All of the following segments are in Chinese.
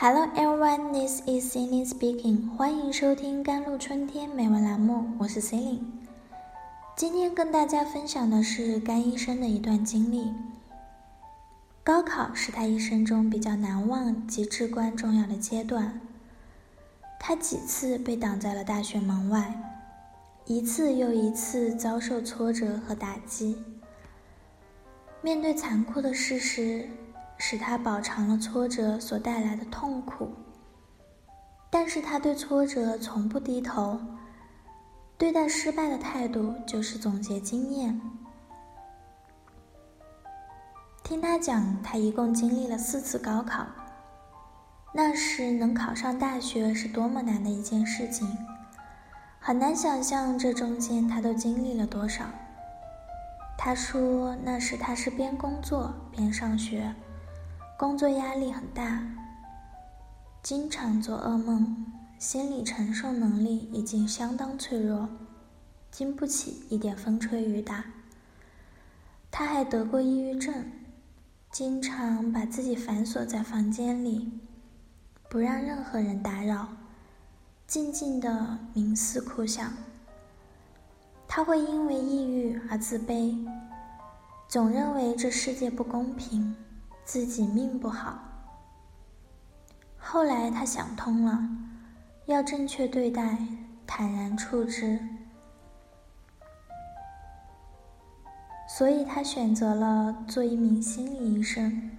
Hello everyone, this is Celine speaking. 欢迎收听甘露春天美文栏目，我是 Celine。今天跟大家分享的是甘医生的一段经历。高考是他一生中比较难忘及至关重要的阶段，他几次被挡在了大学门外，一次又一次遭受挫折和打击。面对残酷的事实，使他饱尝了挫折所带来的痛苦。但是他对挫折从不低头，对待失败的态度就是总结经验。听他讲，他一共经历了四次高考，那时能考上大学是多么难的一件事情，很难想象这中间他都经历了多少。他说：“那时他是边工作边上学，工作压力很大，经常做噩梦，心理承受能力已经相当脆弱，经不起一点风吹雨打。他还得过抑郁症，经常把自己反锁在房间里，不让任何人打扰，静静的冥思苦想。”他会因为抑郁而自卑，总认为这世界不公平，自己命不好。后来他想通了，要正确对待，坦然处之，所以他选择了做一名心理医生。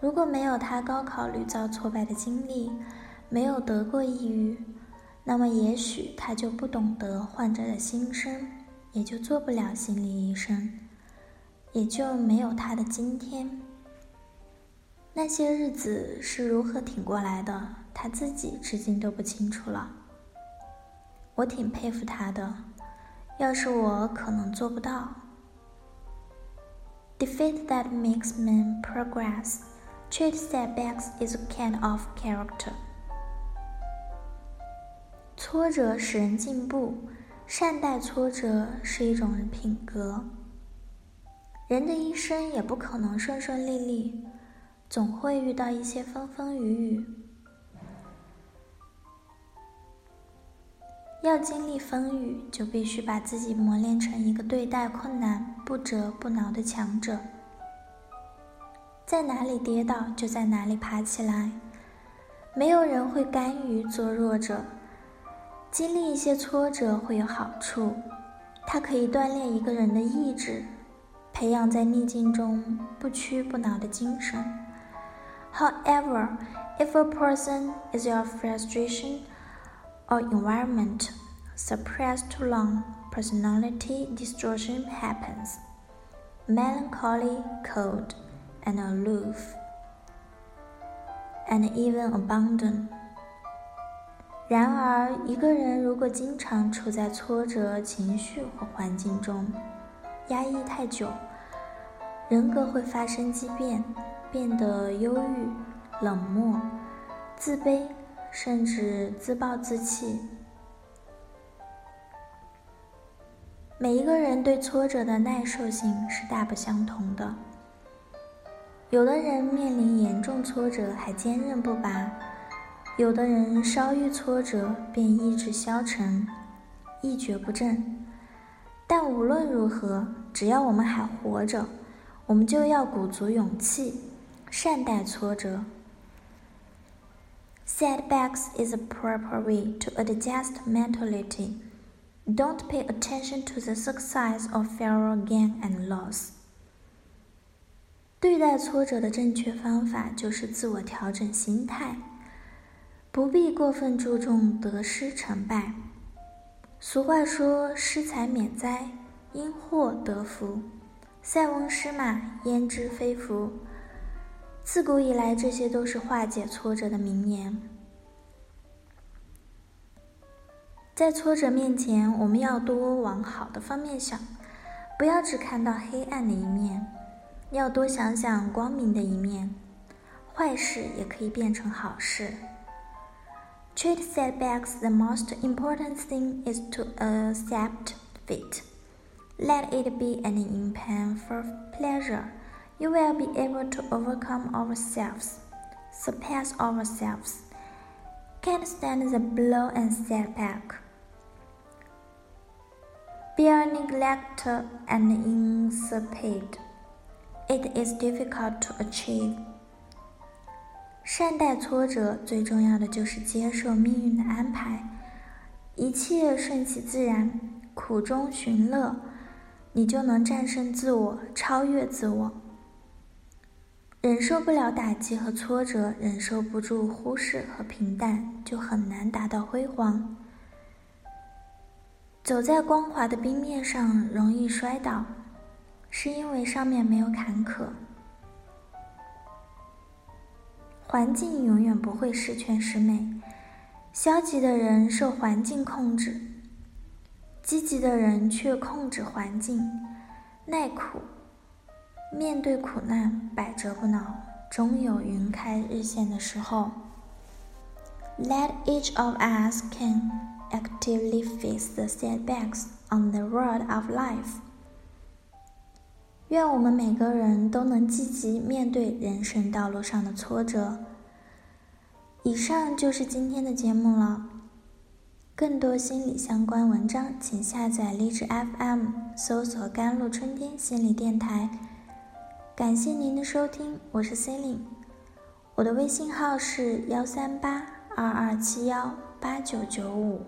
如果没有他高考屡遭挫败的经历，没有得过抑郁。那么，也许他就不懂得患者的心声，也就做不了心理医生，也就没有他的今天。那些日子是如何挺过来的，他自己至今都不清楚了。我挺佩服他的，要是我，可能做不到。Defeat that makes men progress. Treat setbacks is a kind of character. 挫折使人进步，善待挫折是一种品格。人的一生也不可能顺顺利利，总会遇到一些风风雨雨。要经历风雨，就必须把自己磨练成一个对待困难不折不挠的强者。在哪里跌倒，就在哪里爬起来。没有人会甘于做弱者。经历一些挫折会有好处，它可以锻炼一个人的意志，培养在逆境中不屈不挠的精神。However, if a person is your frustration or environment suppressed too long, personality distortion happens. Melancholy, cold, and aloof, and even abandon. 然而，一个人如果经常处在挫折情绪或环境中，压抑太久，人格会发生畸变， 变得忧郁、冷漠、自卑，甚至自暴自弃。每一个人对挫折的耐受性是大不相同的，有的人面临严重挫折还坚韧不拔。有的人稍遇挫折便意志消沉，一蹶不振。但无论如何，只要我们还活着，我们就要鼓足勇气，善待挫折。Setbacks is a proper way to adjust mentality. Don't pay attention to the success of failure, gain and loss. 对待挫折的正确方法就是自我调整心态。不必过分注重得失成败。俗话说：“失财免灾，因祸得福。”塞翁失马，焉知非福？自古以来，这些都是化解挫折的名言。在挫折面前，我们要多往好的方面想，不要只看到黑暗的一面，要多想想光明的一面。坏事也可以变成好事。Treat setbacks. The most important thing is to accept fit. Let it be an impulse for pleasure. You will be able to overcome ourselves. surpass ourselves, can't stand the blow and setback. Bear neglected and insipid, it is difficult to achieve. 善待挫折，最重要的就是接受命运的安排，一切顺其自然，苦中寻乐，你就能战胜自我，超越自我。 忍受不了打击和挫折，忍受不住忽视和平淡，就很难达到辉煌。走在光滑的冰面上容易摔倒，是因为上面没有坎坷。环境永远不会十全十美，消极的人受环境控制，积极的人却控制环境，耐苦。面对苦难，百折不挠，终有云开日现的时候。Let each of us can actively face the setbacks on the road of life。愿我们每个人都能积极面对人生道路上的挫折。以上就是今天的节目了。更多心理相关文章，请下载荔枝 FM，搜索“甘露春天心理电台”。感谢您的收听，我是 c e l i n e 我的微信号是幺三八二二七幺八九九五。